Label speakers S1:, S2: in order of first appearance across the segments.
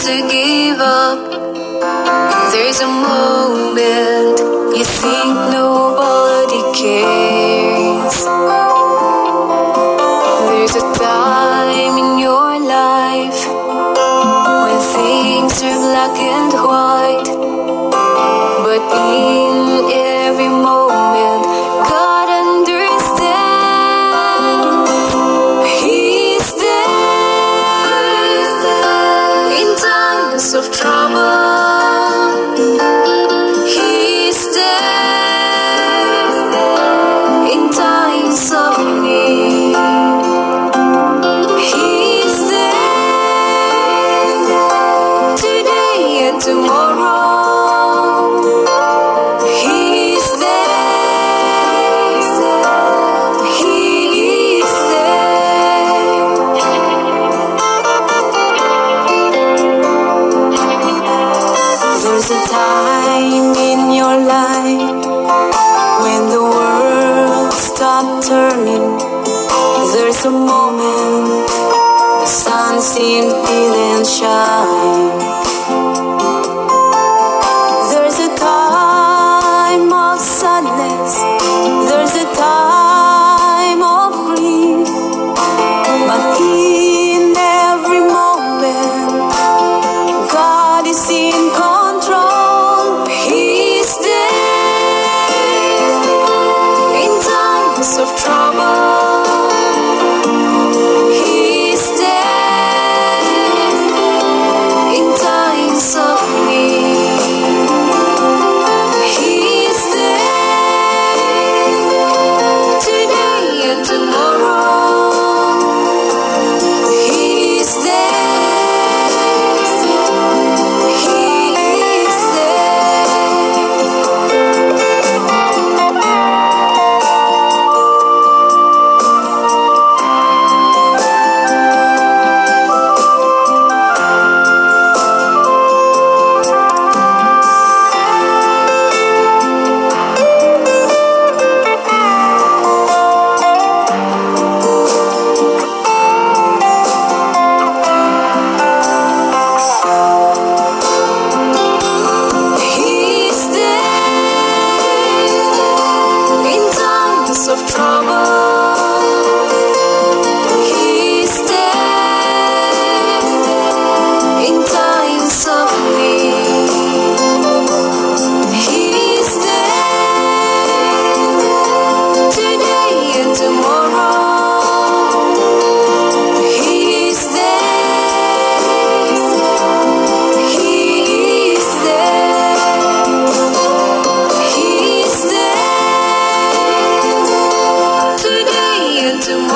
S1: to give up. There's a moment. just a moment the sun seemed to shine.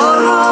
S1: solo